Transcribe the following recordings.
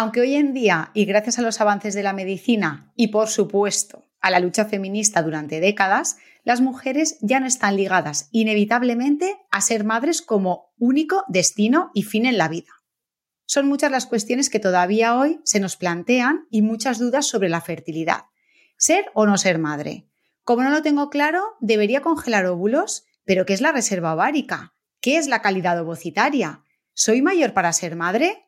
Aunque hoy en día, y gracias a los avances de la medicina y por supuesto a la lucha feminista durante décadas, las mujeres ya no están ligadas inevitablemente a ser madres como único destino y fin en la vida. Son muchas las cuestiones que todavía hoy se nos plantean y muchas dudas sobre la fertilidad. ¿Ser o no ser madre? Como no lo tengo claro, debería congelar óvulos, pero ¿qué es la reserva ovárica? ¿Qué es la calidad ovocitaria? ¿Soy mayor para ser madre?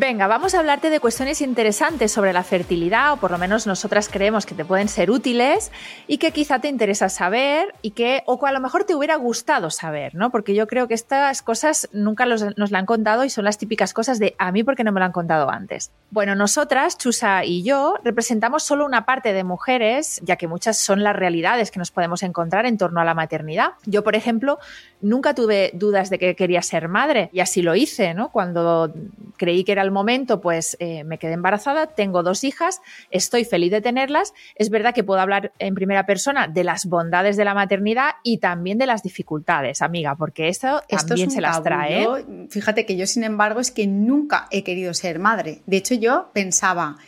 Venga, vamos a hablarte de cuestiones interesantes sobre la fertilidad, o por lo menos nosotras creemos que te pueden ser útiles y que quizá te interesa saber y que, o a lo mejor te hubiera gustado saber, ¿no? Porque yo creo que estas cosas nunca nos la han contado y son las típicas cosas de a mí porque no me lo han contado antes. Bueno, nosotras, Chusa y yo, representamos solo una parte de mujeres, ya que muchas son las realidades que nos podemos encontrar en torno a la maternidad. Yo, por ejemplo, nunca tuve dudas de que quería ser madre y así lo hice, ¿no? Cuando creí que era el momento, pues eh, me quedé embarazada, tengo dos hijas, estoy feliz de tenerlas. Es verdad que puedo hablar en primera persona de las bondades de la maternidad y también de las dificultades, amiga, porque esto, también se las trae. ¿eh? fíjate que yo, sin embargo, es que nunca he querido ser madre. De hecho, yo pensaba,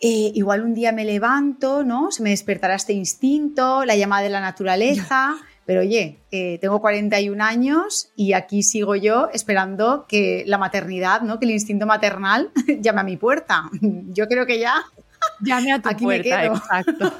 eh, igual un día me levanto, ¿no? Se me despertará este instinto, la llamada de la naturaleza. Pero oye, eh, tengo 41 años y aquí sigo yo esperando que la maternidad, ¿no? que el instinto maternal llame a mi puerta. Yo creo que ya. Llame a tu aquí puerta, exacto.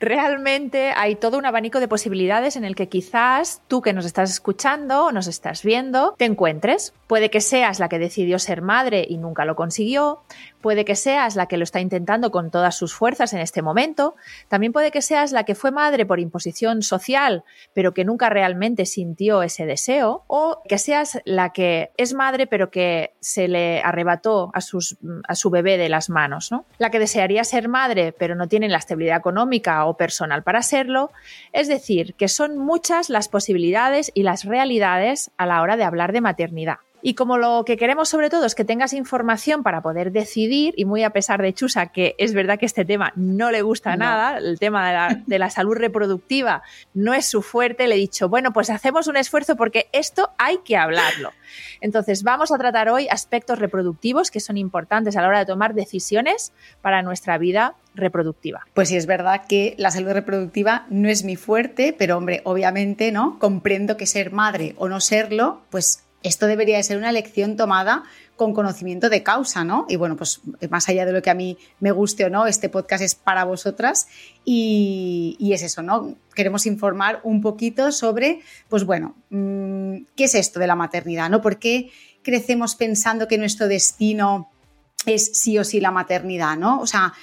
realmente hay todo un abanico de posibilidades en el que quizás tú que nos estás escuchando o nos estás viendo te encuentres. Puede que seas la que decidió ser madre y nunca lo consiguió, puede que seas la que lo está intentando con todas sus fuerzas en este momento, también puede que seas la que fue madre por imposición social, pero que nunca realmente sintió ese deseo, o que seas la que es madre pero que se le arrebató a, su bebé de las manos, ¿no? La que desearía ser madre pero no tiene la estabilidad económica o personal para serlo, es decir, que son muchas las posibilidades y las realidades a la hora de hablar de maternidad. Y como lo que queremos sobre todo es que tengas información para poder decidir, y muy a pesar de Chusa, que es verdad que este tema no le gusta nada, el tema de la, de la, salud reproductiva no es su fuerte, le he dicho, bueno, pues hacemos un esfuerzo porque esto hay que hablarlo. Entonces, vamos a tratar hoy aspectos reproductivos que son importantes a la hora de tomar decisiones para nuestra vida reproductiva. Pues sí, es verdad que la salud reproductiva no es mi fuerte, pero hombre, obviamente, ¿no? Comprendo que ser madre o no serlo, pues esto debería de ser una elección tomada con conocimiento de causa, ¿no? Y bueno, pues más allá de lo que a mí me guste o no, este podcast es para vosotras y, es eso, ¿no? Queremos informar un poquito sobre, pues bueno, mm, ¿qué es esto de la maternidad, ¿no? ¿Por qué crecemos pensando que nuestro destino es sí o sí la maternidad, ¿no? O sea,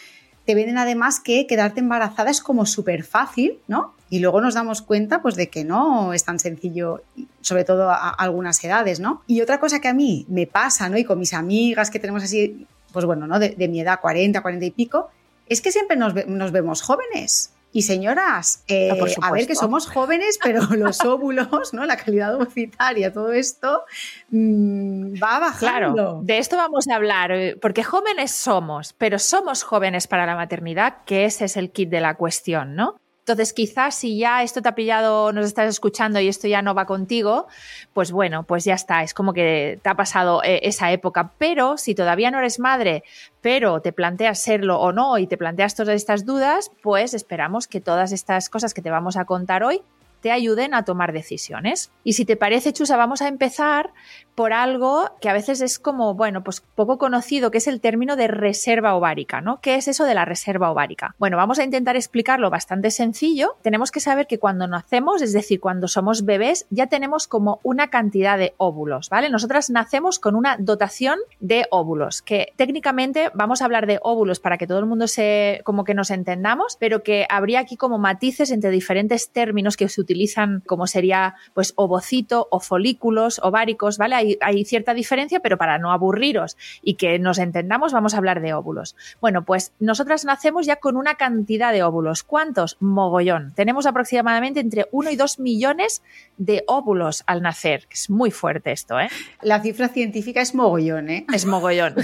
te venden además que quedarte embarazada es como súper fácil, ¿no? Y luego nos damos cuenta pues de que no es tan sencillo, sobre todo a, algunas edades, ¿no? Y otra cosa que a mí me pasa, ¿no? Y con mis amigas que tenemos así, pues bueno, ¿no? De, mi edad, 40, 40 y pico, es que siempre nos, nos vemos jóvenes. Y señoras, eh, ah, a ver que somos jóvenes, pero los óvulos, ¿no? La calidad ovocitaria, todo esto mm, va bajando. Claro, de esto vamos a hablar, eh, porque jóvenes somos, pero somos jóvenes para la maternidad, que ese es el kit de la cuestión, ¿no? Entonces, quizás si ya esto te ha pillado, nos estás escuchando y esto ya no va contigo, pues bueno, pues ya está, es como que te ha pasado eh, esa época. Pero si todavía no eres madre, pero te planteas serlo o no y te planteas todas estas dudas, pues esperamos que todas estas cosas que te vamos a contar hoy te ayuden a tomar decisiones. Y si te parece, Chusa, vamos a empezar por algo que a veces es como, bueno, pues poco conocido, que es el término de reserva ovárica, ¿no? ¿Qué es eso de la reserva ovárica? Bueno, vamos a intentar explicarlo bastante sencillo. Tenemos que saber que cuando nacemos, es decir, cuando somos bebés, ya tenemos como una cantidad de óvulos, ¿vale? Nosotras nacemos con una dotación de óvulos, que técnicamente vamos a hablar de óvulos para que todo el mundo se, como que nos entendamos, pero que habría aquí como matices entre diferentes términos que se utilizan como sería pues ovocito o folículos ováricos, ¿vale? Hay cierta diferencia, pero para no aburriros y que nos entendamos, vamos a hablar de óvulos. Bueno, pues nosotras nacemos ya con una cantidad de óvulos. ¿Cuántos? Mogollón. Tenemos aproximadamente entre 1 y 2 millones de óvulos al nacer. Es muy fuerte esto, ¿eh? La cifra científica es mogollón, ¿eh? Es mogollón.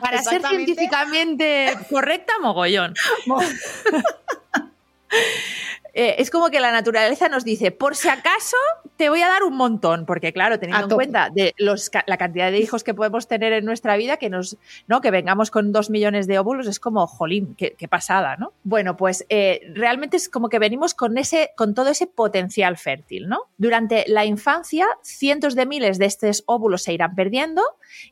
Para ser científicamente correcta, mogollón. Eh, es como que la naturaleza nos dice, por si acaso te voy a dar un montón, porque claro, teniendo en cuenta de los, la cantidad de hijos que podemos tener en nuestra vida, que nos, ¿no? Que vengamos con dos millones de óvulos, es como, jolín, qué, pasada, ¿no? Bueno, pues eh, realmente es como que venimos con ese, con todo ese potencial fértil, ¿no? Durante la infancia, cientos de miles de estos óvulos se irán perdiendo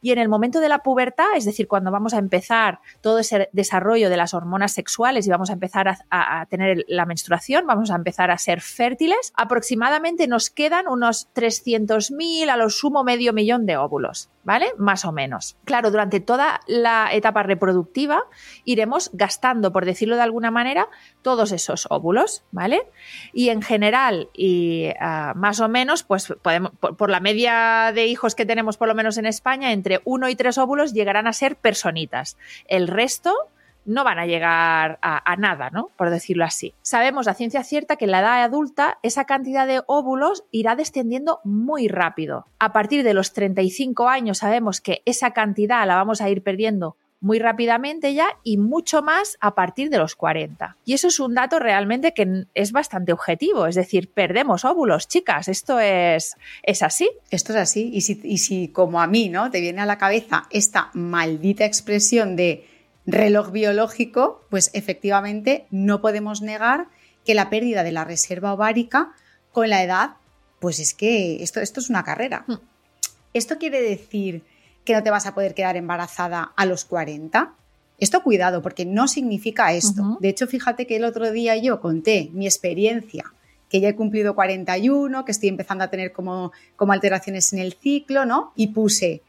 y en el momento de la pubertad, es decir, cuando vamos a empezar todo ese desarrollo de las hormonas sexuales y vamos a empezar a, a tener la menstruación, vamos a empezar a ser fértiles, aproximadamente nos quedan unos 300.000 a lo sumo medio millón de óvulos, ¿vale? Más o menos. Claro, durante toda la etapa reproductiva iremos gastando, por decirlo de alguna manera, todos esos óvulos, ¿vale? Y en general, y uh, más o menos, pues podemos, por, la media de hijos que tenemos por lo menos en España, entre uno y tres óvulos llegarán a ser personitas. El resto no van a llegar a, nada, ¿no? Por decirlo así. Sabemos a ciencia cierta que en la edad adulta esa cantidad de óvulos irá descendiendo muy rápido. A partir de los 35 años sabemos que esa cantidad la vamos a ir perdiendo muy rápidamente ya y mucho más a partir de los 40. Y eso es un dato realmente que es bastante objetivo, es decir, perdemos óvulos, chicas, esto es, es así. Esto es así, y si, y si como a mí, ¿no? Te viene a la cabeza esta maldita expresión de reloj biológico, pues efectivamente no podemos negar que la pérdida de la reserva ovárica con la edad, pues es que esto, esto es una carrera. Mm. ¿Esto quiere decir que no te vas a poder quedar embarazada a los 40? Esto cuidado, porque no significa esto. Uh -huh. De hecho, fíjate que el otro día yo conté mi experiencia, que ya he cumplido 41, que estoy empezando a tener como, como alteraciones en el ciclo, ¿no? Y puse,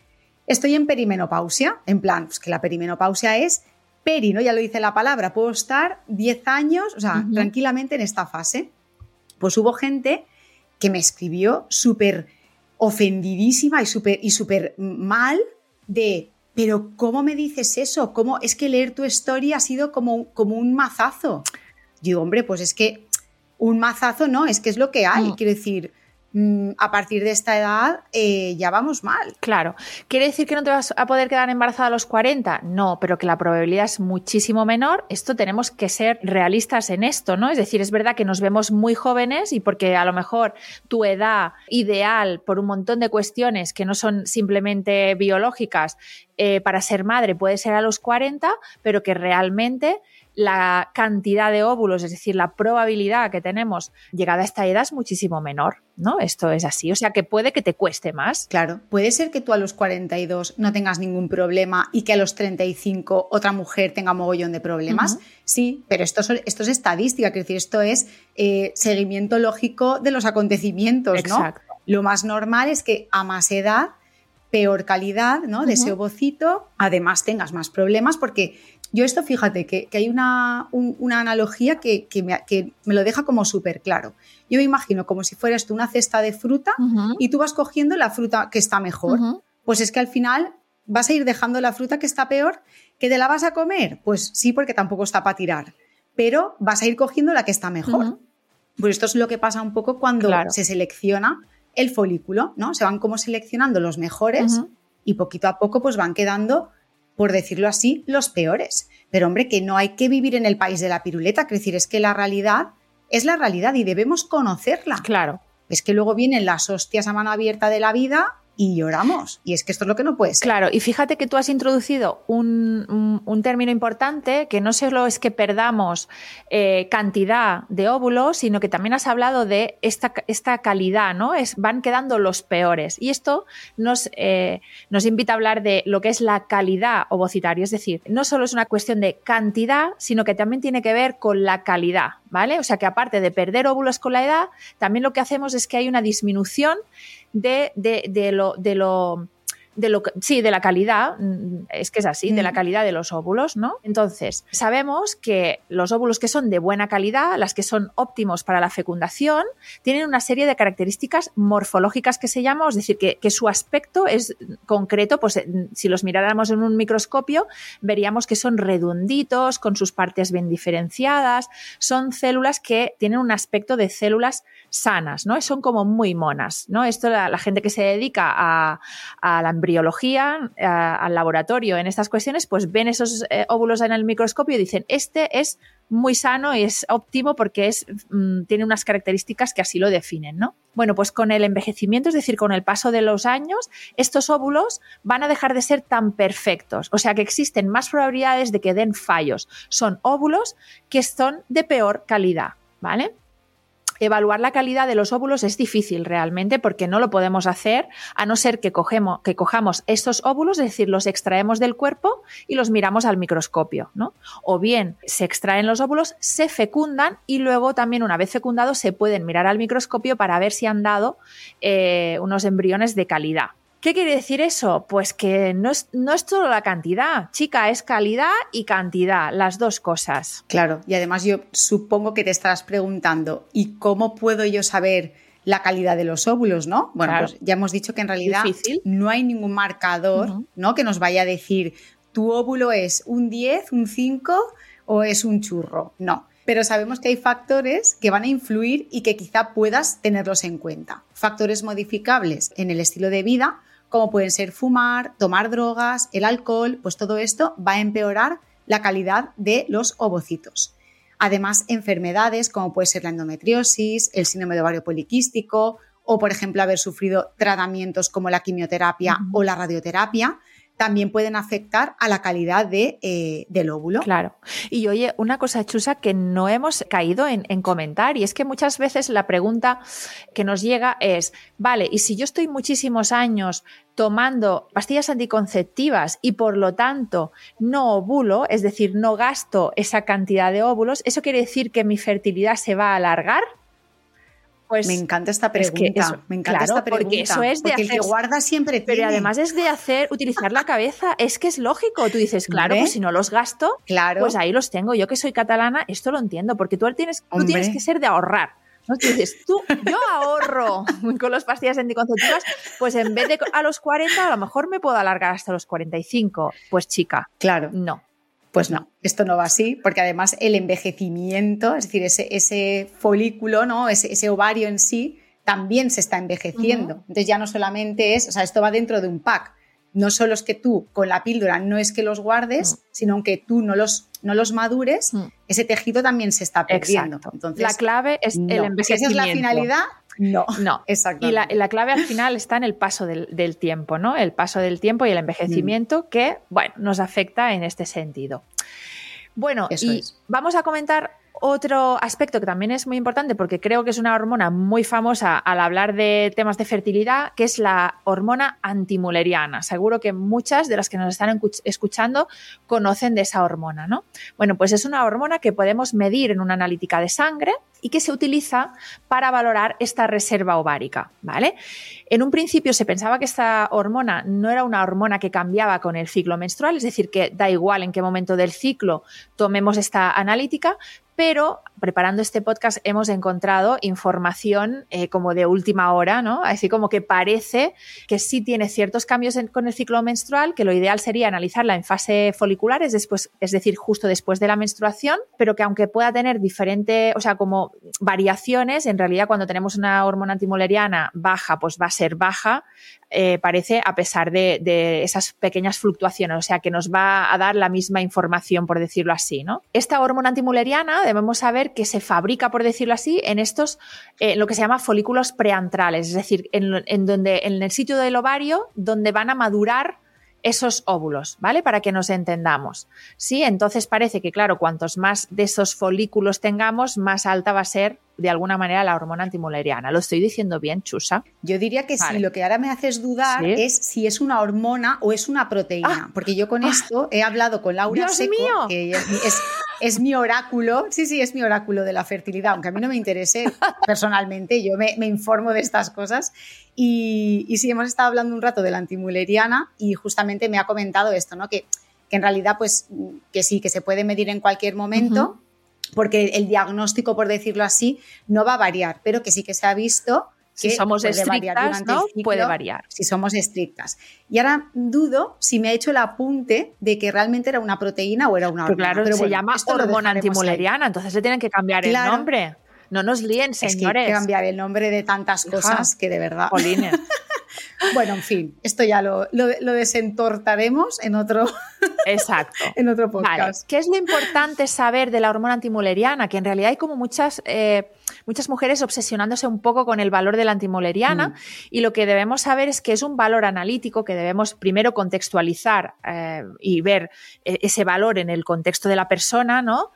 estoy en perimenopausia, en plan, pues que la perimenopausia es peri, ¿no? Ya lo dice la palabra, puedo estar 10 años, o sea, uh -huh. tranquilamente en esta fase. Pues hubo gente que me escribió súper ofendidísima y súper y super mal de, pero ¿cómo me dices eso? ¿Cómo es que leer tu historia ha sido como, como un mazazo? Digo, hombre, pues es que un mazazo no, es que es lo que hay. Mm. Quiero decir, a partir de esta edad eh, ya vamos mal. Claro. ¿Quiere decir que no te vas a poder quedar embarazada a los 40? No, pero que la probabilidad es muchísimo menor. Esto tenemos que ser realistas en esto, ¿no? Es decir, es verdad que nos vemos muy jóvenes y porque a lo mejor tu edad ideal por un montón de cuestiones que no son simplemente biológicas eh, para ser madre puede ser a los 40, pero que realmente la cantidad de óvulos, es decir, la probabilidad que tenemos llegada a esta edad es muchísimo menor, ¿no? Esto es así, o sea que puede que te cueste más. Claro, puede ser que tú a los 42 no tengas ningún problema y que a los 35 otra mujer tenga mogollón de problemas. Uh -huh. Sí, pero esto, esto, es estadística, quiero decir, esto es eh, seguimiento lógico de los acontecimientos, Exacto. ¿no? Lo más normal es que a más edad peor calidad ¿no? de uh -huh. ese ovocito, además tengas más problemas porque yo esto, fíjate, que, que hay una, un, una analogía que, que, me, que, me, lo deja como súper claro. Yo me imagino como si fueras tú una cesta de fruta uh -huh. y tú vas cogiendo la fruta que está mejor. Uh -huh. Pues es que al final vas a ir dejando la fruta que está peor, que te la vas a comer. Pues sí, porque tampoco está para tirar. Pero vas a ir cogiendo la que está mejor. Uh -huh. Pues esto es lo que pasa un poco cuando claro. se selecciona el folículo, ¿no? Se van como seleccionando los mejores y poquito a poco pues van quedando por decirlo así, los peores. Pero hombre, que no hay que vivir en el país de la piruleta, es decir, es que la realidad es la realidad y debemos conocerla. Claro. Es que luego vienen las hostias a mano abierta de la vida y lloramos. Y es que esto es lo que no puede ser. Claro, y fíjate que tú has introducido un, un, término importante, que no solo es que perdamos eh, cantidad de óvulos, sino que también has hablado de esta, esta calidad, ¿no? Es, van quedando los peores. Y esto nos, eh, nos invita a hablar de lo que es la calidad ovocitaria. Es decir, no solo es una cuestión de cantidad, sino que también tiene que ver con la calidad, ¿vale? O sea que aparte de perder óvulos con la edad, también lo que hacemos es que hay una disminución de, de, de, lo, de, lo, de lo que, sí, de la calidad, mm, es que es así, de la mm. calidad de los óvulos, ¿no? Entonces, sabemos que los óvulos que son de buena calidad, las que son óptimos para la fecundación, tienen una serie de características morfológicas que se llama, es decir, que, que su aspecto es concreto, pues si los miráramos en un microscopio, veríamos que son redonditos, con sus partes bien diferenciadas, son células que tienen un aspecto de células sanas, ¿no? Son como muy monas, ¿no? Esto la, la gente que se dedica a, a la embriología, al laboratorio en estas cuestiones, pues ven esos eh, óvulos en el microscopio y dicen, este es muy sano y es óptimo porque es, mm, tiene unas características que así lo definen, ¿no? Bueno, pues con el envejecimiento, es decir, con el paso de los años, estos óvulos van a dejar de ser tan perfectos, o sea que existen más probabilidades de que den fallos. Son óvulos que son de peor calidad, ¿vale? Evaluar la calidad de los óvulos es difícil realmente porque no lo podemos hacer a no ser que, cojamos estos óvulos, es decir, los extraemos del cuerpo y los miramos al microscopio, ¿no? O bien se extraen los óvulos, se fecundan y luego también una vez fecundados se pueden mirar al microscopio para ver si han dado eh, unos embriones de calidad. ¿Qué quiere decir eso? Pues que no es, no es solo la cantidad, chica, es calidad y cantidad, las dos cosas. Claro, y además yo supongo que te estarás preguntando, ¿y cómo puedo yo saber la calidad de los óvulos, no? Bueno, pues ya hemos dicho que en realidad no hay ningún marcador, ¿no? Que nos vaya a decir, tu óvulo es un 10, un 5 o es un churro. No, pero sabemos que hay factores que van a influir y que quizá puedas tenerlos en cuenta. Factores modificables en el estilo de vida como pueden ser fumar, tomar drogas, el alcohol, pues todo esto va a empeorar la calidad de los ovocitos. Además, enfermedades como puede ser la endometriosis, el síndrome de ovario poliquístico o, por ejemplo, haber sufrido tratamientos como la quimioterapia o la radioterapia, también pueden afectar a la calidad de, eh, del óvulo. Claro. Y oye, una cosa chusa que no hemos caído en, en, comentar, y es que muchas veces la pregunta que nos llega es, vale, y si yo estoy muchísimos años tomando pastillas anticonceptivas y por lo tanto no ovulo, es decir, no gasto esa cantidad de óvulos, ¿eso quiere decir que mi fertilidad se va a alargar? Pues me encanta esta pregunta. me encanta esta pregunta. Porque eso es de hacer, guarda siempre Pero además es de hacer, utilizar la cabeza. Es que es lógico. Tú dices, claro, pues si no los gasto, claro. pues ahí los tengo. Yo que soy catalana, esto lo entiendo, porque tú tienes, tú tienes que ser de ahorrar. ¿no? Tú dices, tú, yo ahorro con las pastillas anticonceptivas, pues en vez de a los 40, a lo mejor me puedo alargar hasta los 45. Pues chica, claro. No. Pues no, esto no va así, porque además el envejecimiento, es decir, ese, ese folículo, ¿no? Ese, ese, ovario en sí, también se está envejeciendo. Entonces ya no solamente es, o sea, esto va dentro de un pack. No solo es que tú con la píldora no es que los guardes, mm. sino que tú no los, no los madures, mm. ese tejido también se está perdiendo. Entonces, la clave es el envejecimiento. Si esa es la finalidad, no, no. Exacto. Y la, clave al final está en el paso del, tiempo, ¿no? El paso del tiempo y el envejecimiento mm. que, bueno, nos afecta en este sentido. Bueno, y vamos a comentar otro aspecto que también es muy importante porque creo que es una hormona muy famosa al hablar de temas de fertilidad, que es la hormona antimuleriana. Seguro que muchas de las que nos están escuchando conocen de esa hormona, ¿no? Bueno, pues es una hormona que podemos medir en una analítica de sangre y que se utiliza para valorar esta reserva ovárica, ¿vale? En un principio se pensaba que esta hormona no era una hormona que cambiaba con el ciclo menstrual, es decir, que da igual en qué momento del ciclo tomemos esta analítica, pero preparando este podcast hemos encontrado información eh, como de última hora, ¿no? Así como que parece que sí tiene ciertos cambios con el ciclo menstrual, que lo ideal sería analizarla en fase folicular, es, después, es decir, justo después de la menstruación, pero que aunque pueda tener diferentes, o sea, como variaciones, en realidad cuando tenemos una hormona antimoleriana baja, pues va a ser baja, eh, parece a pesar de, de, esas pequeñas fluctuaciones, o sea, que nos va a dar la misma información, por decirlo así, ¿no? Esta hormona antimuleriana debemos saber que se fabrica, por decirlo así, en estos, eh, lo que se llama folículos preantrales, es decir, en, donde, en el sitio del ovario donde van a madurar esos óvulos, ¿vale? Para que nos entendamos. Sí, entonces parece que, claro, cuantos más de esos folículos tengamos, más alta va a ser de alguna manera la hormona antimuleriana. ¿Lo estoy diciendo bien, Chusa? Yo diría que sí. Lo que ahora me haces dudar es si es una hormona o es una proteína. Ah. porque yo con ah. esto he hablado con Laura Seco, que es, mi oráculo. Sí, sí, es mi oráculo de la fertilidad, aunque a mí no me interese personalmente. Yo me, informo de estas cosas. Y, y sí, hemos estado hablando un rato de la antimuleriana y justamente me ha comentado esto, ¿no? Que que en realidad pues que sí, que se puede medir en cualquier momento, porque el diagnóstico, por decirlo así, no va a variar, pero que sí que se ha visto que si somos estrictas, ¿no? puede variar. Si somos estrictas. Y ahora dudo si me ha hecho el apunte de que realmente era una proteína o era una hormona. Pero claro, se llama hormona antimuleriana, entonces se tienen que cambiar el nombre. No nos líen, señores. Es que hay que cambiar el nombre de tantas cosas que de verdad. bueno, en fin, esto ya lo, desentortaremos en otro, Exacto. en otro podcast. ¿Qué es lo importante saber de la hormona antimuleriana? Que en realidad hay como muchas. Eh, muchas mujeres obsesionándose un poco con el valor de la antimoleriana mm. y lo que debemos saber es que es un valor analítico que debemos primero contextualizar eh, y ver eh, ese valor en el contexto de la persona, ¿no?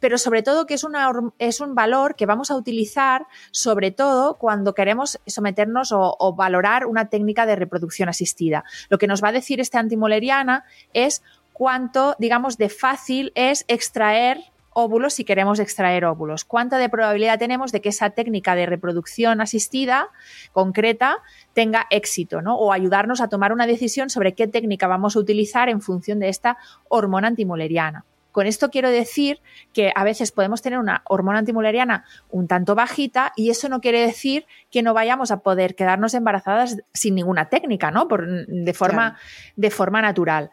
Pero sobre todo que es, una, es un valor que vamos a utilizar sobre todo cuando queremos someternos o, o valorar una técnica de reproducción asistida. Lo que nos va a decir esta antimoleriana es cuánto, digamos, de fácil es extraer óvulos si queremos extraer óvulos. ¿Cuánta de probabilidad tenemos de que esa técnica de reproducción asistida concreta tenga éxito, ¿no? O ayudarnos a tomar una decisión sobre qué técnica vamos a utilizar en función de esta hormona antimuleriana. Con esto quiero decir que a veces podemos tener una hormona antimuleriana un tanto bajita y eso no quiere decir que no vayamos a poder quedarnos embarazadas sin ninguna técnica, ¿no? Por, de, forma, de forma natural.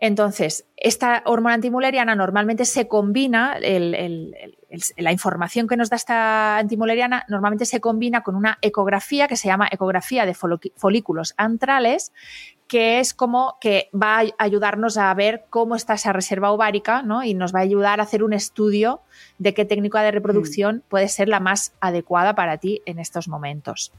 Entonces, esta hormona antimuleriana normalmente se combina, la información que nos da esta antimuleriana normalmente se combina con una ecografía que se llama ecografía de folículos antrales, que es como que va a ayudarnos a ver cómo está esa reserva ovárica ¿no? y nos va a ayudar a hacer un estudio de qué técnica de reproducción mm. puede ser la más adecuada para ti en estos momentos.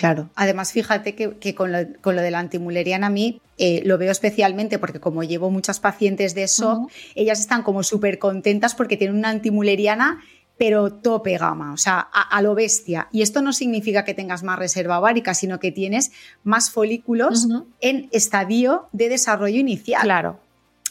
Claro, además fíjate que, con, lo, de la antimuleriana a mí eh, lo veo especialmente porque como llevo muchas pacientes de eso, ellas están como súper contentas porque tienen una antimuleriana pero tope gama, o sea, a, lo bestia. Y esto no significa que tengas más reserva ovárica, sino que tienes más folículos en estadio de desarrollo inicial. Claro.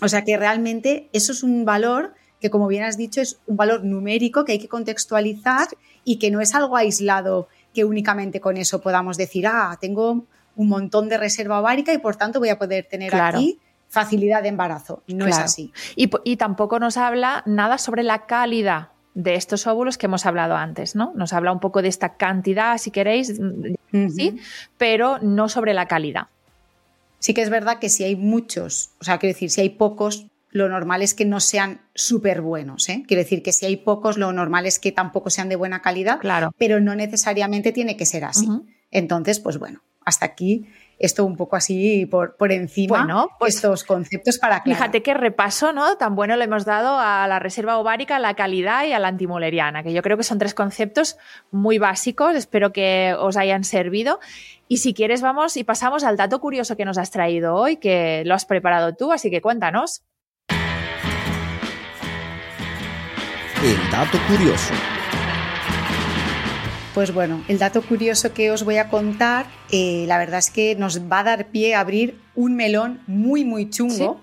O sea que realmente eso es un valor que, como bien has dicho, es un valor numérico que hay que contextualizar y que no es algo aislado que únicamente con eso podamos decir, ah, tengo un montón de reserva ovárica y por tanto voy a poder tener aquí facilidad de embarazo. No es así. Y, tampoco nos habla nada sobre la calidad de estos óvulos que hemos hablado antes, ¿no? Nos habla un poco de esta cantidad, si queréis, sí, pero no sobre la calidad. Sí que es verdad que si hay muchos, o sea, quiero decir, si hay pocos, lo normal es que no sean súper buenos. ¿eh? Quiero decir que si hay pocos, lo normal es que tampoco sean de buena calidad, claro. pero no necesariamente tiene que ser así. Entonces, pues bueno, hasta aquí esto un poco así por, por encima, bueno, pues, estos conceptos para aclarar. Fíjate qué repaso, ¿no? Tan bueno le hemos dado a la reserva ovárica, a la calidad y a la antimoleriana, que yo creo que son tres conceptos muy básicos, espero que os hayan servido. Y si quieres, vamos y pasamos al dato curioso que nos has traído hoy, que lo has preparado tú, así que cuéntanos. El dato curioso. Pues bueno, el dato curioso que os voy a contar, eh, la verdad es que nos va a dar pie a abrir un melón muy, muy chungo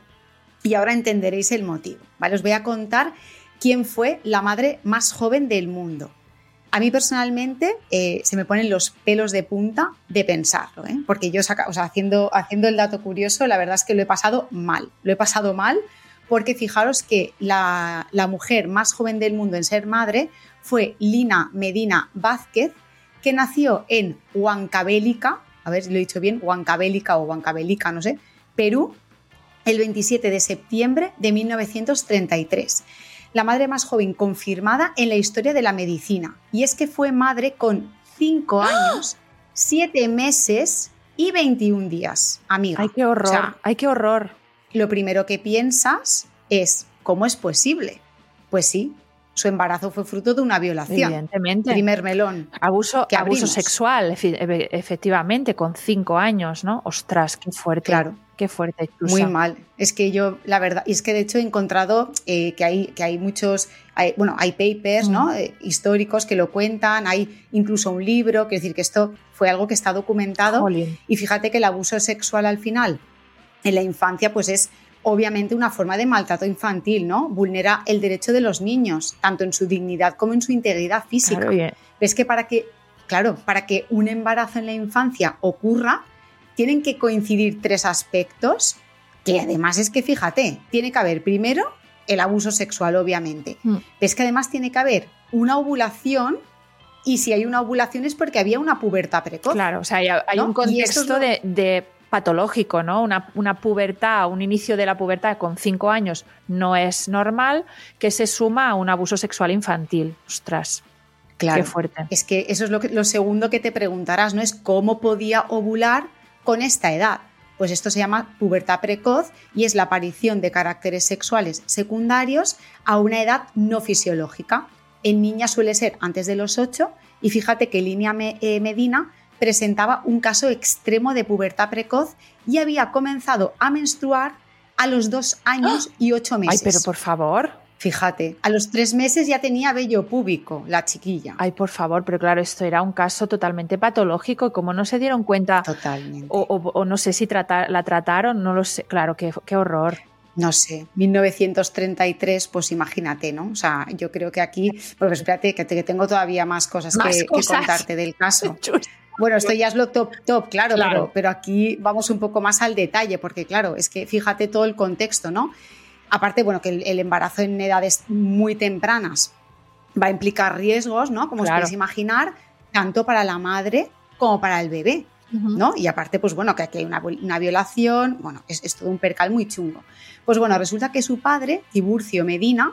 y ahora entenderéis el motivo. ¿vale? Os voy a contar quién fue la madre más joven del mundo. A mí personalmente eh, se me ponen los pelos de punta de pensarlo, ¿eh? porque yo haciendo, haciendo el dato curioso, la verdad es que lo he pasado mal. Lo he pasado mal porque fijaros que la, mujer más joven del mundo en ser madre fue Lina Medina Vázquez, que nació en Huancabélica, a ver si lo he dicho bien, Huancabélica o Huancabélica, no sé, Perú, el 27 de septiembre de 1933. La madre más joven confirmada en la historia de la medicina. Y es que fue madre con 5 ¡Ah! años, 7 meses y 21 días, amiga. ¡Ay, qué horror! ¡Ay, qué horror! Lo primero que piensas es, ¿cómo es posible? Pues sí, su embarazo fue fruto de una violación. Evidentemente. Primer melón. Abuso, abuso sexual, efectivamente, con cinco años, ¿no? Ostras, qué fuerte. Claro. Qué fuerte. Muy mal. Es que yo, la verdad, y es que de hecho he encontrado eh, que, hay, que hay muchos, bueno, hay papers ¿no? Eh, históricos que lo cuentan, hay incluso un libro, quiero decir que esto fue algo que está documentado. Y fíjate que el abuso sexual al final, en la infancia, pues es obviamente una forma de maltrato infantil, ¿no? Vulnera el derecho de los niños, tanto en su dignidad como en su integridad física. Ves que para que, claro, para que un embarazo en la infancia ocurra, tienen que coincidir tres aspectos, que además es que fíjate, tiene que haber primero el abuso sexual, obviamente. Mm. Es que además tiene que haber una ovulación y si hay una ovulación es porque había una pubertad precoz. Claro, o sea, hay, un contexto de, patológico, ¿no? Una, una, pubertad, un inicio de la pubertad con cinco años no es normal, que se suma a un abuso sexual infantil. Ostras. Claro. Qué fuerte. Es que eso es lo, que, lo segundo que te preguntarás, ¿no? Es cómo podía ovular con esta edad. Pues esto se llama pubertad precoz y es la aparición de caracteres sexuales secundarios a una edad no fisiológica. En niñas suele ser antes de los 8 y fíjate que Línea eh, Medina presentaba un caso extremo de pubertad precoz y había comenzado a menstruar a los dos años ¡Ah! y ocho meses. Ay, pero por favor. Fíjate, a los tres meses ya tenía vello púbico la chiquilla. Ay, por favor, pero claro, esto era un caso totalmente patológico y como no se dieron cuenta. Totalmente. O, no sé si la trataron, no lo sé. Claro, qué, qué horror no sé, 1933, pues imagínate, ¿no? O sea, yo creo que aquí, pues espérate, que, tengo todavía más cosas, que, contarte del caso. Bueno, esto ya es lo top, top, claro, Pero, pero, aquí vamos un poco más al detalle, porque claro, es que fíjate todo el contexto, ¿no? Aparte, bueno, que el, embarazo en edades muy tempranas va a implicar riesgos, ¿no? Como os podéis imaginar, tanto para la madre como para el bebé, ¿no? Y aparte, pues bueno, que aquí hay una, violación, bueno, es, todo un percal muy chungo. Pues bueno, resulta que su padre, Tiburcio Medina,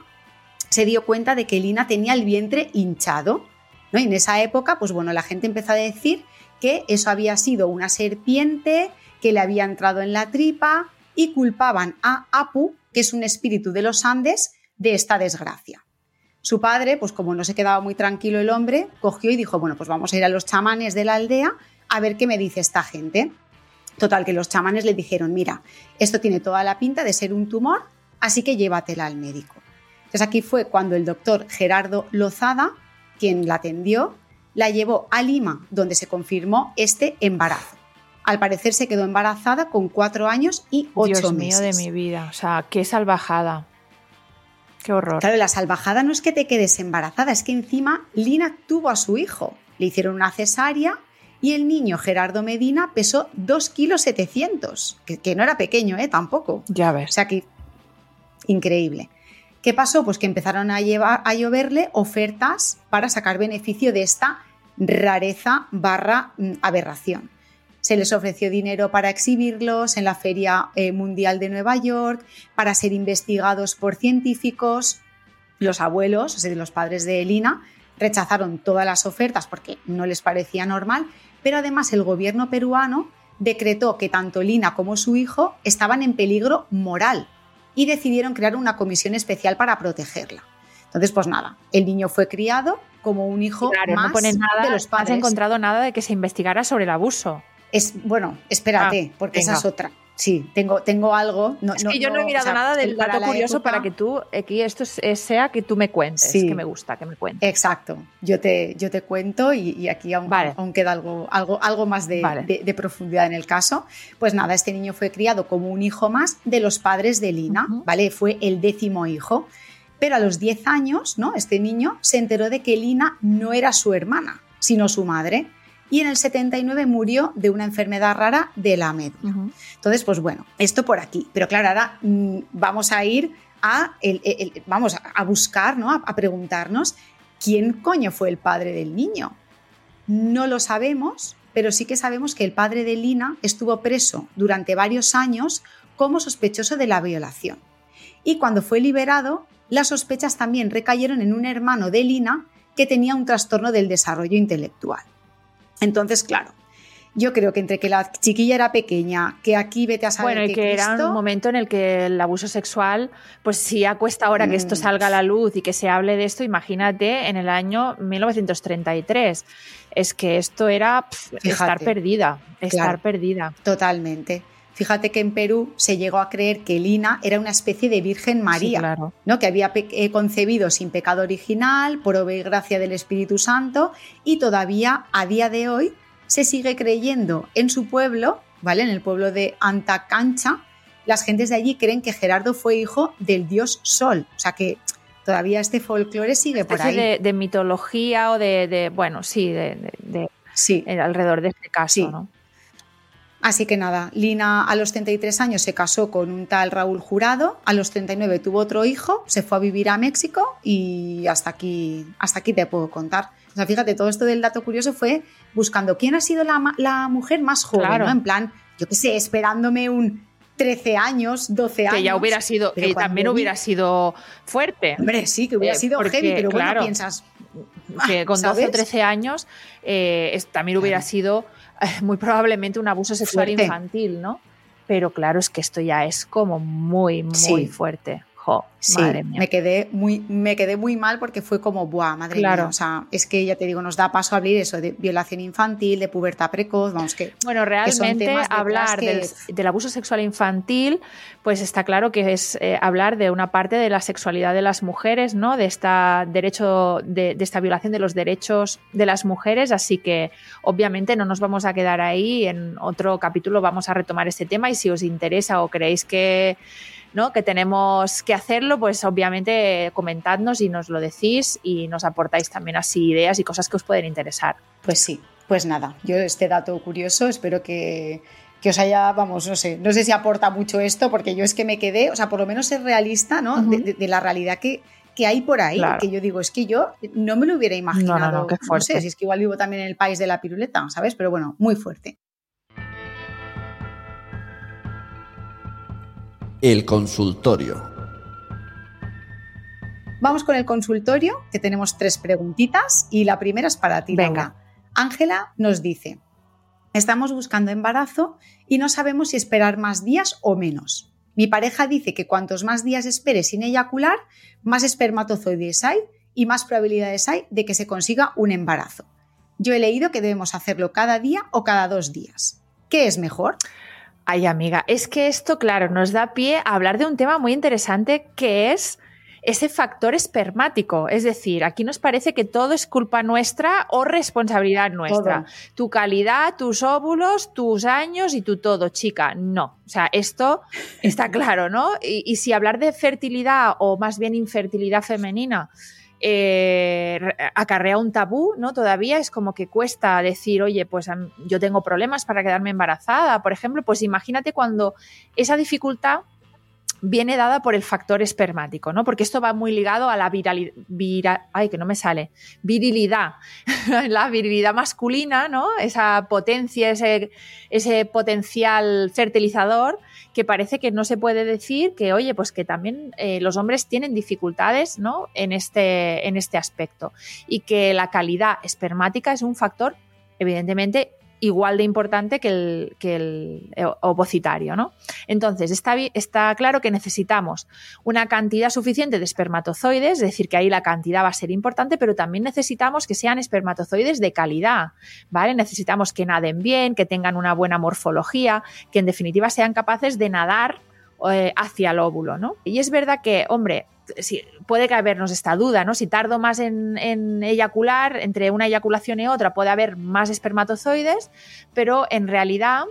se dio cuenta de que Lina tenía el vientre hinchado, ¿no? En esa época, pues bueno, la gente empezó a decir que eso había sido una serpiente que le había entrado en la tripa y culpaban a Apu que es un espíritu de los Andes, de esta desgracia. Su padre, pues como no se quedaba muy tranquilo el hombre, cogió y dijo, bueno, pues vamos a ir a los chamanes de la aldea a ver qué me dice esta gente. Total, que los chamanes le dijeron, mira, esto tiene toda la pinta de ser un tumor, así que llévatela al médico. Entonces aquí fue cuando el doctor Gerardo Lozada, quien la atendió, la llevó a Lima, donde se confirmó este embarazo al parecer se quedó embarazada con cuatro años y ocho Dios mío de mi vida, o sea, qué salvajada. Qué horror. Claro, la salvajada no es que te quedes embarazada, es que encima Lina tuvo a su hijo. Le hicieron una cesárea y el niño Gerardo Medina pesó 2 kilos 700, que, no era pequeño, ¿eh? Tampoco. Ya ves. O sea que, increíble. ¿Qué pasó? Pues que empezaron a, llevar, a lloverle ofertas para sacar beneficio de esta rareza barra mm, aberración se les ofreció dinero para exhibirlos en la Feria eh, Mundial de Nueva York, para ser investigados por científicos. Los abuelos, o sea, los padres de Elina, rechazaron todas las ofertas porque no les parecía normal, pero además el gobierno peruano decretó que tanto Lina como su hijo estaban en peligro moral y decidieron crear una comisión especial para protegerla. Entonces, pues nada, el niño fue criado como un hijo más no nada, de los padres. No has encontrado nada de que se investigara sobre el abuso. Es, bueno, espérate, ah, porque esa es otra. Sí, tengo, tengo algo. No, es que yo no, he mirado nada del dato curioso para que tú, aquí esto sea que tú me cuentes, sí. que me gusta que me cuentes. Exacto, yo te, yo te cuento y, aquí aún, queda algo, algo, algo más de, profundidad en el caso. Pues nada, este niño fue criado como un hijo más de los padres de Lina, ¿vale? Fue el décimo hijo. Pero a los 10 años, ¿no? Este niño se enteró de que Lina no era su hermana, sino su madre y en el 79 murió de una enfermedad rara de la médula. Entonces, pues bueno, esto por aquí. Pero claro, ahora mm, vamos a ir a, vamos a buscar, ¿no? a preguntarnos quién coño fue el padre del niño. No lo sabemos, pero sí que sabemos que el padre de Lina estuvo preso durante varios años como sospechoso de la violación. Y cuando fue liberado, las sospechas también recayeron en un hermano de Lina que tenía un trastorno del desarrollo intelectual. Entonces, claro, yo creo que entre que la chiquilla era pequeña, que aquí vete a saber bueno, y que, era un momento en el que el abuso sexual, pues si acuesta ahora que esto mm. salga a la luz y que se hable de esto, imagínate en el año 1933. Es que esto era estar perdida, estar perdida. Totalmente. Fíjate que en Perú se llegó a creer que Lina era una especie de Virgen María, ¿no? que había eh, concebido sin pecado original, por obra y gracia del Espíritu Santo, y todavía a día de hoy se sigue creyendo en su pueblo, ¿vale? En el pueblo de Antacancha, las gentes de allí creen que Gerardo fue hijo del dios Sol. O sea que todavía este folclore sigue por ahí. De, de mitología o de, bueno, sí, de, sí. alrededor de este caso, ¿no? Así que nada, Lina a los 33 años se casó con un tal Raúl Jurado, a los 39 tuvo otro hijo, se fue a vivir a México y hasta aquí, hasta aquí te puedo contar. O sea, fíjate, todo esto del dato curioso fue buscando quién ha sido la, mujer más joven, ¿no? En plan, yo qué sé, esperándome un 13 años, 12 años. Que ya hubiera sido, que también hubiera sido fuerte. Hombre, sí, que hubiera eh, sido heavy, pero bueno, piensas. Que con 12 o 13 años eh, también hubiera sido muy probablemente un abuso sexual infantil, ¿no? Pero claro, es que esto ya es como muy, muy fuerte sí, me quedé muy, me quedé muy mal porque fue como, buah, madre mía. O sea, es que ya te digo, nos da paso a abrir eso de violación infantil, de pubertad precoz, vamos que. Bueno, realmente hablar del, abuso sexual infantil, pues está claro que es eh, hablar de una parte de la sexualidad de las mujeres, ¿no? De esta derecho, de, de esta violación de los derechos de las mujeres. Así que obviamente no nos vamos a quedar ahí. En otro capítulo vamos a retomar este tema y si os interesa o creéis que que tenemos que hacerlo, pues obviamente comentadnos y nos lo decís y nos aportáis también así ideas y cosas que os pueden interesar. Pues sí, pues nada, yo este dato curioso espero que, os haya, vamos, no sé, no sé si aporta mucho esto, porque yo es que me quedé, o sea, por lo menos es realista, ¿no? de, la realidad que, hay por ahí, que yo digo, es que yo no me lo hubiera imaginado. No, no, no, sé, si es que igual vivo también en el país de la piruleta, ¿sabes? Pero bueno, muy fuerte. El consultorio. Vamos con el consultorio, que tenemos tres preguntitas y la primera es para ti. Venga. Ángela nos dice, estamos buscando embarazo y no sabemos si esperar más días o menos. Mi pareja dice que cuantos más días espere sin eyacular, más espermatozoides hay y más probabilidades hay de que se consiga un embarazo. Yo he leído que debemos hacerlo cada día o cada dos días. ¿Qué es mejor? Ay, amiga, es que esto, claro, nos da pie a hablar de un tema muy interesante que es ese factor espermático. Es decir, aquí nos parece que todo es culpa nuestra o responsabilidad nuestra. Tu calidad, tus óvulos, tus años y tu todo, chica. No. O sea, esto está claro, ¿no? Y, y si hablar de fertilidad o más bien infertilidad femenina eh, acarrea un tabú, ¿no? Todavía es como que cuesta decir, oye, pues yo tengo problemas para quedarme embarazada, por ejemplo, pues imagínate cuando esa dificultad viene dada por el factor espermático, ¿no? Porque esto va muy ligado a la viralidad, ay, que no me sale, virilidad, la virilidad masculina, ¿no? Esa potencia, ese, ese potencial fertilizador que parece que no se puede decir que, oye, pues que también eh, los hombres tienen dificultades, ¿no? En este, en este aspecto y que la calidad espermática es un factor evidentemente igual de importante que el, que eh, ovocitario. ¿no? Entonces, está, está claro que necesitamos una cantidad suficiente de espermatozoides, es decir, que ahí la cantidad va a ser importante, pero también necesitamos que sean espermatozoides de calidad. ¿vale? Necesitamos que naden bien, que tengan una buena morfología, que en definitiva sean capaces de nadar eh, hacia el óvulo. ¿no? Y es verdad que, hombre, puede que habernos esta duda, ¿no? Si tardo más en, eyacular, entre una eyaculación y otra puede haber más espermatozoides, pero en realidad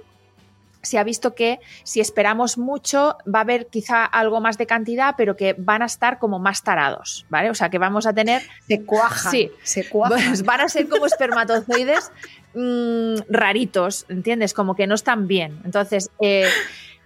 se ha visto que si esperamos mucho va a haber quizá algo más de cantidad, pero que van a estar como más tarados, ¿vale? O sea, que vamos a tener... Se cuajan. Sí, se cuajan. Pues van a ser como espermatozoides mm, raritos, ¿entiendes? Como que no están bien. Entonces... Eh,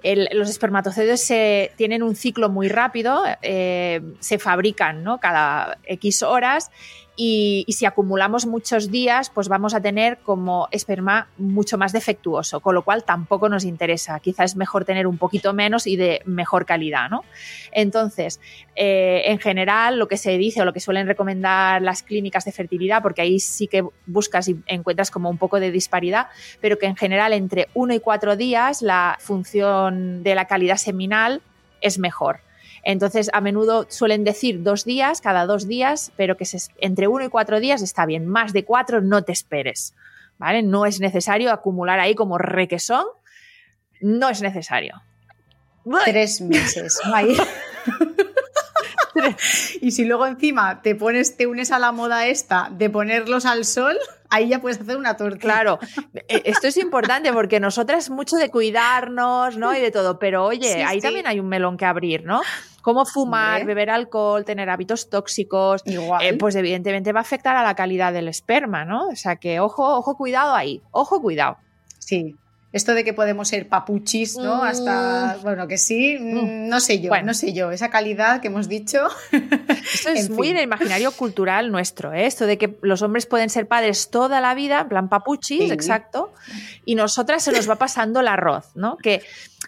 los espermatozoides se, tienen un ciclo muy rápido, eh, se fabrican ¿no? cada X horas y, si acumulamos muchos días, pues vamos a tener como esperma mucho más defectuoso, con lo cual tampoco nos interesa. Quizás es mejor tener un poquito menos y de mejor calidad, ¿no? Entonces, eh, en general, lo que se dice o lo que suelen recomendar las clínicas de fertilidad, porque ahí sí que buscas y encuentras como un poco de disparidad, pero que en general entre uno y cuatro días la función de la calidad seminal es mejor. Entonces, a menudo suelen decir dos días, cada dos días, pero que entre uno y cuatro días está bien. Más de cuatro no te esperes. ¿Vale? No es necesario acumular ahí como requesón no es necesario. Tres meses. Y si luego encima te pones, te unes a la moda esta de ponerlos al sol, ahí ya puedes hacer una tortilla. Claro, e, esto es importante porque nosotras mucho de cuidarnos, ¿no? Y de todo, pero oye, ahí también hay un melón que abrir, ¿no? Cómo fumar, beber alcohol, tener hábitos tóxicos, eh, pues evidentemente va a afectar a la calidad del esperma, ¿no? O sea que ojo, ojo, cuidado ahí, ojo, cuidado. Sí, esto de que podemos ser papuchis, ¿no? Hasta, bueno, que sí, mm, no sé yo, no sé yo, esa calidad que hemos dicho. Esto es muy en el imaginario cultural nuestro, ¿eh? esto de que los hombres pueden ser padres toda la vida, en plan papuchis, exacto, y nosotras se nos va pasando el arroz, ¿no? Que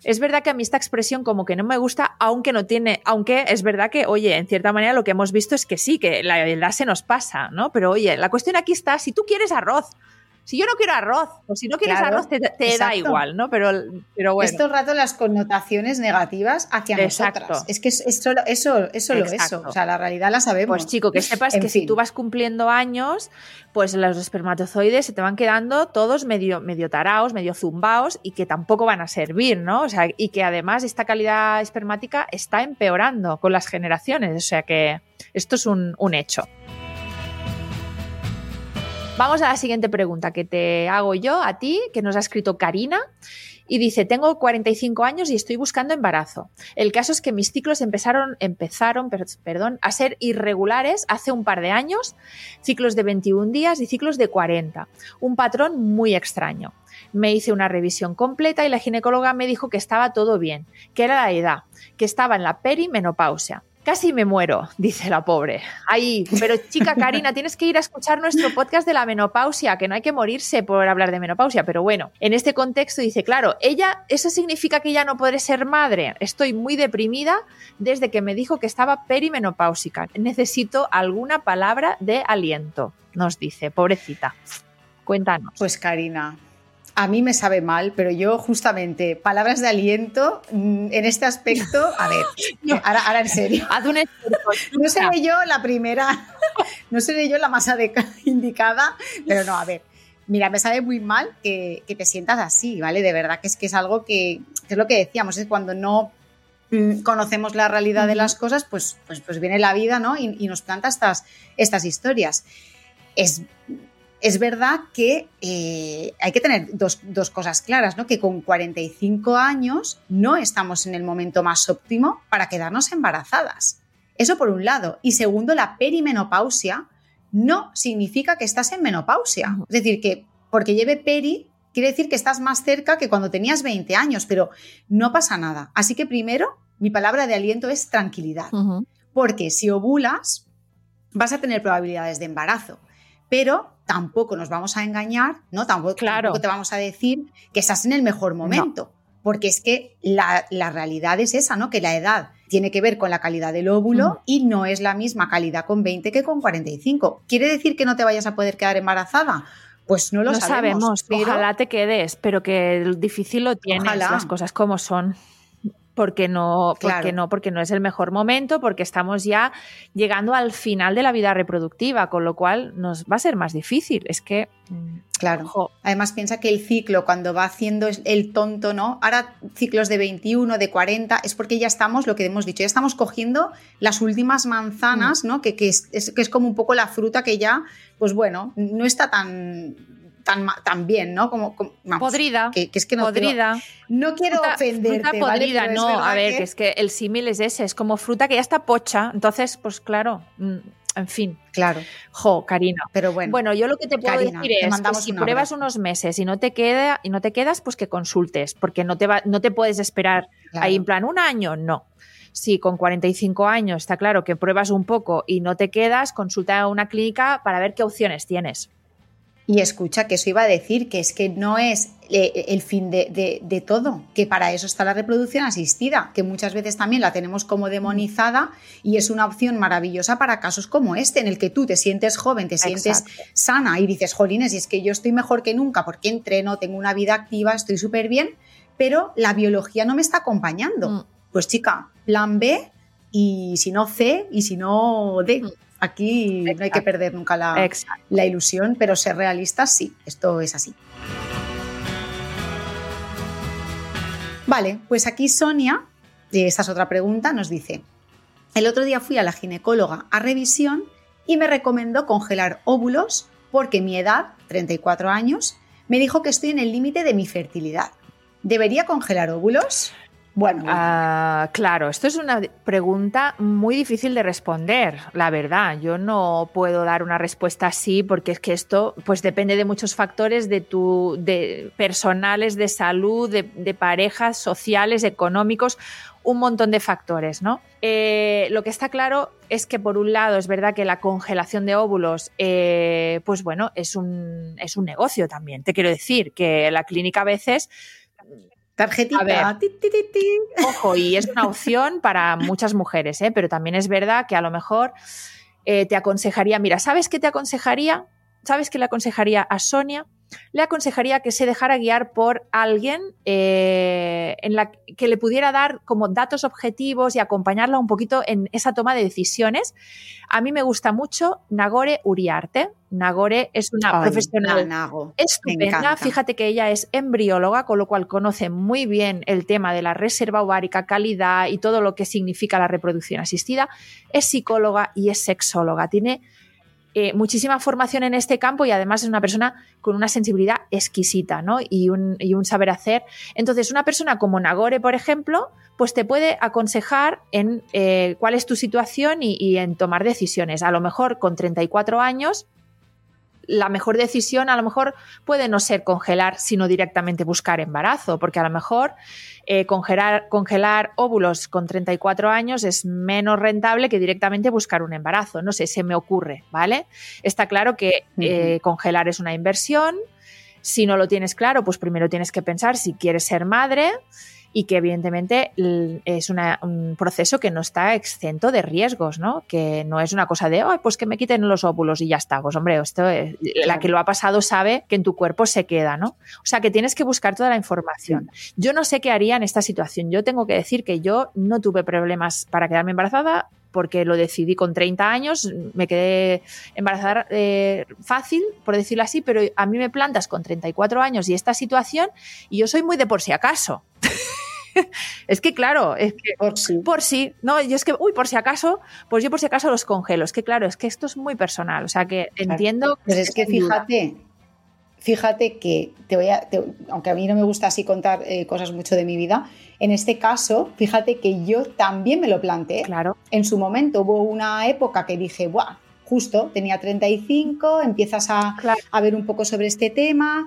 es verdad que a mí esta expresión como que no me gusta, aunque no tiene, aunque es verdad que, oye, en cierta manera lo que hemos visto es que sí, que la verdad se nos pasa, ¿no? Pero oye, la cuestión aquí está, si tú quieres arroz, si yo no quiero arroz, o si no quieres arroz, te, da igual, ¿no? Pero, pero bueno. Esto rato las connotaciones negativas hacia nosotras. Es que es, solo eso, eso lo eso. O sea, la realidad la sabemos. Pues chico, que sepas que si tú vas cumpliendo años, pues los espermatozoides se te van quedando todos medio, medio taraos, medio zumbaos y que tampoco van a servir, ¿no? O sea, y que además esta calidad espermática está empeorando con las generaciones. O sea que esto es un, un hecho. Vamos a la siguiente pregunta que te hago yo a ti, que nos ha escrito Karina. Y dice, tengo 45 años y estoy buscando embarazo. El caso es que mis ciclos empezaron, empezaron perdón, a ser irregulares hace un par de años, ciclos de 21 días y ciclos de 40. Un patrón muy extraño. Me hice una revisión completa y la ginecóloga me dijo que estaba todo bien, que era la edad, que estaba en la perimenopausia. Casi me muero, dice la pobre. Ahí, pero chica Karina, tienes que ir a escuchar nuestro podcast de la menopausia, que no hay que morirse por hablar de menopausia, pero bueno, en este contexto dice, claro, ella, eso significa que ya no podré ser madre. Estoy muy deprimida desde que me dijo que estaba perimenopáusica. Necesito alguna palabra de aliento, nos dice, pobrecita. Cuéntanos. Pues Karina, a mí me sabe mal, pero yo justamente, palabras de aliento mm, en este aspecto, a ver, ahora, en serio. Haz un No seré yo la primera, no seré yo la más indicada, pero no, a ver. Mira, me sabe muy mal que, te sientas así, ¿vale? De verdad que es que es algo que, es lo que decíamos, es cuando no mm, conocemos la realidad de las cosas, pues, pues, pues viene la vida, ¿no? Y, nos planta estas, estas historias. Es, es verdad que eh, hay que tener dos, cosas claras, ¿no? Que con 45 años no estamos en el momento más óptimo para quedarnos embarazadas. Eso por un lado. Y segundo, la perimenopausia no significa que estás en menopausia. Es decir, que porque lleve peri quiere decir que estás más cerca que cuando tenías 20 años, pero no pasa nada. Así que primero, mi palabra de aliento es tranquilidad. Porque si ovulas, vas a tener probabilidades de embarazo. Pero tampoco nos vamos a engañar, ¿no? Tampoco, te vamos a decir que estás en el mejor momento. Porque es que la, realidad es esa, ¿no? Que la edad tiene que ver con la calidad del óvulo y no es la misma calidad con 20 que con 45. ¿Quiere decir que no te vayas a poder quedar embarazada? Pues no lo sabemos. Ojalá te quedes, pero que difícil lo tienes, las cosas como son porque no, porque no, porque no es el mejor momento, porque estamos ya llegando al final de la vida reproductiva, con lo cual nos va a ser más difícil. Es que mm, Claro. Además, piensa que el ciclo, cuando va haciendo el tonto, ¿no? Ahora ciclos de 21, de 40, es porque ya estamos, lo que hemos dicho, ya estamos cogiendo las últimas manzanas, mm. ¿no? Que, que, es, que es como un poco la fruta que ya, pues bueno, no está tan tan, bien, ¿no? Como, podrida. Que, es que no podrida. no quiero ofenderte. podrida, no. A ver, que... es que el símil es ese, es como fruta que ya está pocha. Entonces, pues claro, mm, en fin. Claro. Jo, Karina. Pero bueno. Bueno, yo lo que te puedo decir es que si pruebas unos meses y no te queda y no te quedas, pues que consultes, porque no te va, no te puedes esperar ahí en plan un año, no. Si con 45 años está claro que pruebas un poco y no te quedas, consulta a una clínica para ver qué opciones tienes. Y escucha, que eso iba a decir, que es que no es eh, el fin de, todo, que para eso está la reproducción asistida, que muchas veces también la tenemos como demonizada y es una opción maravillosa para casos como este, en el que tú te sientes joven, te sientes sana y dices, jolines, y es que yo estoy mejor que nunca porque entreno, tengo una vida activa, estoy súper bien, pero la biología no me está acompañando. Mm. Pues chica, plan B y si no C y si no D. Mm. Aquí no hay que perder nunca la, la ilusión, pero ser realistas sí, esto es así. Vale, pues aquí Sonia, y esta es otra pregunta, nos dice, el otro día fui a la ginecóloga a revisión y me recomendó congelar óvulos porque mi edad, 34 años, me dijo que estoy en el límite de mi fertilidad. ¿Debería congelar óvulos? Bueno, ah, claro, esto es una pregunta muy difícil de responder, la verdad. Yo no puedo dar una respuesta así porque es que esto pues depende de muchos factores de tu de personales, de salud, de, parejas, sociales, económicos, un montón de factores, ¿no? Eh, lo que está claro es que por un lado es verdad que la congelación de óvulos, eh, pues bueno, es un, es un negocio también. Te quiero decir que la clínica a veces Tarjetita. Ojo, y es una opción para muchas mujeres, ¿eh? pero también es verdad que a lo mejor eh, te aconsejaría, mira, ¿sabes qué te aconsejaría? ¿Sabes qué le aconsejaría a Sonia? Le aconsejaría que se dejara guiar por alguien eh, en la que le pudiera dar como datos objetivos y acompañarla un poquito en esa toma de decisiones. A mí me gusta mucho Nagore Uriarte. Nagore es una profesional estupenda. Fíjate que ella es embrióloga, con lo cual conoce muy bien el tema de la reserva ovárica, calidad y todo lo que significa la reproducción asistida. Es psicóloga y es sexóloga. Tiene eh, muchísima formación en este campo y además es una persona con una sensibilidad exquisita ¿no? y, un, saber hacer. Entonces, una persona como Nagore, por ejemplo, pues te puede aconsejar en eh, cuál es tu situación y, y en tomar decisiones. A lo mejor con 34 años la mejor decisión a lo mejor puede no ser congelar, sino directamente buscar embarazo, porque a lo mejor eh, congelar, congelar, óvulos con 34 años es menos rentable que directamente buscar un embarazo. No sé, se me ocurre, ¿vale? Está claro que eh, congelar es una inversión. Si no lo tienes claro, pues primero tienes que pensar si quieres ser madre y que evidentemente es un proceso que no está exento de riesgos, ¿no? Que no es una cosa de, Ay, pues que me quiten los óvulos y ya está. Pues hombre, esto la que lo ha pasado sabe que en tu cuerpo se queda, ¿no? O sea, que tienes que buscar toda la información. Yo no sé qué haría en esta situación. Yo tengo que decir que yo no tuve problemas para quedarme embarazada porque lo decidí con 30 años, me quedé embarazada eh, fácil, por decirlo así, pero a mí me plantas con 34 años y esta situación y yo soy muy de por si acaso. es que claro, es que por sí. no, yo es que, uy, por si acaso, pues yo por si acaso los congelo. Es que claro, es que esto es muy personal, o sea que entiendo. Pero es que fíjate, fíjate que te voy a, aunque a mí no me gusta así contar eh, cosas mucho de mi vida, en este caso, fíjate que yo también me lo planteé. Claro. En su momento hubo una época que dije, ¡buah! Justo, tenía 35, empiezas a, a ver un poco sobre este tema.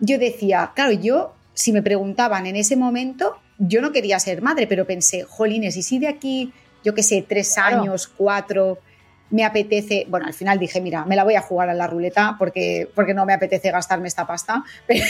Yo decía, claro, yo, si me preguntaban en ese momento, yo no quería ser madre, pero pensé, jolines, ¿y si de aquí, yo qué sé, tres años, cuatro, me apetece, bueno, al final dije, mira, me la voy a jugar a la ruleta porque, porque no me apetece gastarme esta pasta, pero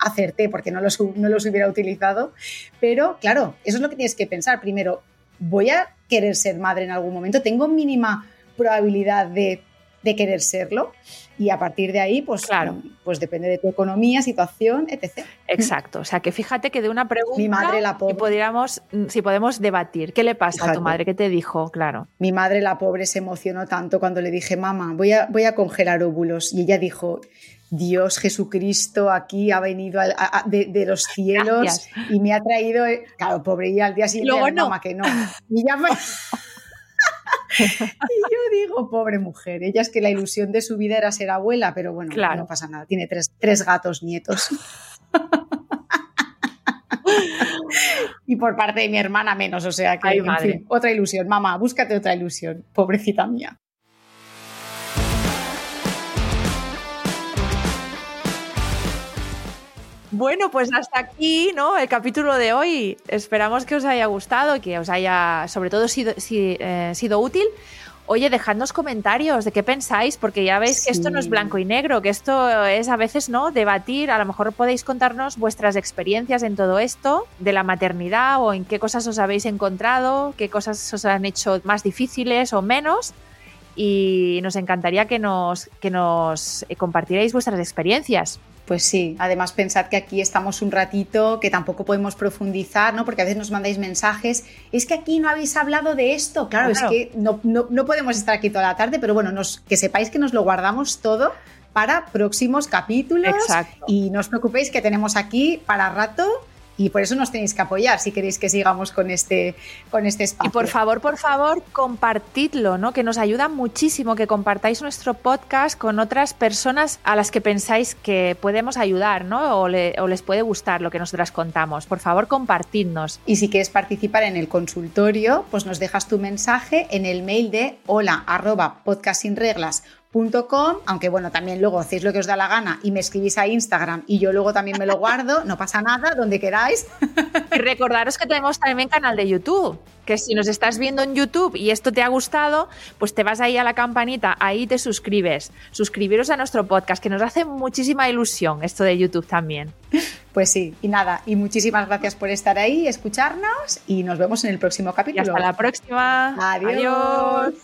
acerté porque no los, no los hubiera utilizado, pero claro, eso es lo que tienes que pensar. Primero, ¿voy a querer ser madre en algún momento? ¿Tengo mínima probabilidad de de querer serlo. Y a partir de ahí, pues, claro. pues depende de tu economía, situación, etc. Exacto. O sea, que fíjate que de una pregunta Mi madre, la pobre, podríamos, mm, si podemos debatir, ¿qué le pasa a tu madre? ¿Qué te dijo? Claro. Mi madre, la pobre, se emocionó tanto cuando le dije, mamá, voy a, voy a congelar óvulos. Y ella dijo, Dios Jesucristo aquí ha venido de, los cielos y me ha traído, eh, claro, pobre, y al día siguiente, no. mamá, que no. Y ya fue... y yo digo, pobre mujer, ella es que la ilusión de su vida era ser abuela, pero bueno, no pasa nada, tiene tres, tres gatos nietos. y por parte de mi hermana menos, o sea que, en fin, otra ilusión. Mamá, búscate otra ilusión, pobrecita mía. Bueno, pues hasta aquí, ¿no? El capítulo de hoy. Esperamos que os haya gustado, que os haya, sobre todo, sido, eh, sido útil. Oye, dejadnos comentarios de qué pensáis, porque ya veis que esto no es blanco y negro, que esto es a veces, ¿no? Debatir, a lo mejor podéis contarnos vuestras experiencias en todo esto, de la maternidad o en qué cosas os habéis encontrado, qué cosas os han hecho más difíciles o menos. Y nos encantaría que nos, que nos compartierais vuestras experiencias. Pues sí, además pensad que aquí estamos un ratito, que tampoco podemos profundizar, ¿no? Porque a veces nos mandáis mensajes, es que aquí no habéis hablado de esto, claro, es que no, podemos estar aquí toda la tarde, pero bueno, que sepáis que nos lo guardamos todo para próximos capítulos Exacto. y no os preocupéis que tenemos aquí para rato Y por eso nos tenéis que apoyar si queréis que sigamos con este, con este espacio. Y por favor, por favor, compartidlo, ¿no? Que nos ayuda muchísimo que compartáis nuestro podcast con otras personas a las que pensáis que podemos ayudar, ¿no? O, les puede gustar lo que nosotras contamos. Por favor, compartidnos. Y si quieres participar en el consultorio, pues nos dejas tu mensaje en el mail de hola arroba aunque bueno, también luego hacéis lo que os da la gana y me escribís a Instagram y yo luego también me lo guardo, no pasa nada, donde queráis. Y recordaros que tenemos también canal de YouTube, que si nos estás viendo en YouTube y esto te ha gustado, pues te vas ahí a la campanita, ahí te suscribes. Suscribiros a nuestro podcast, que nos hace muchísima ilusión esto de YouTube también. Pues sí, y nada, y muchísimas gracias por estar ahí, escucharnos y nos vemos en el próximo capítulo. hasta la próxima. Adiós.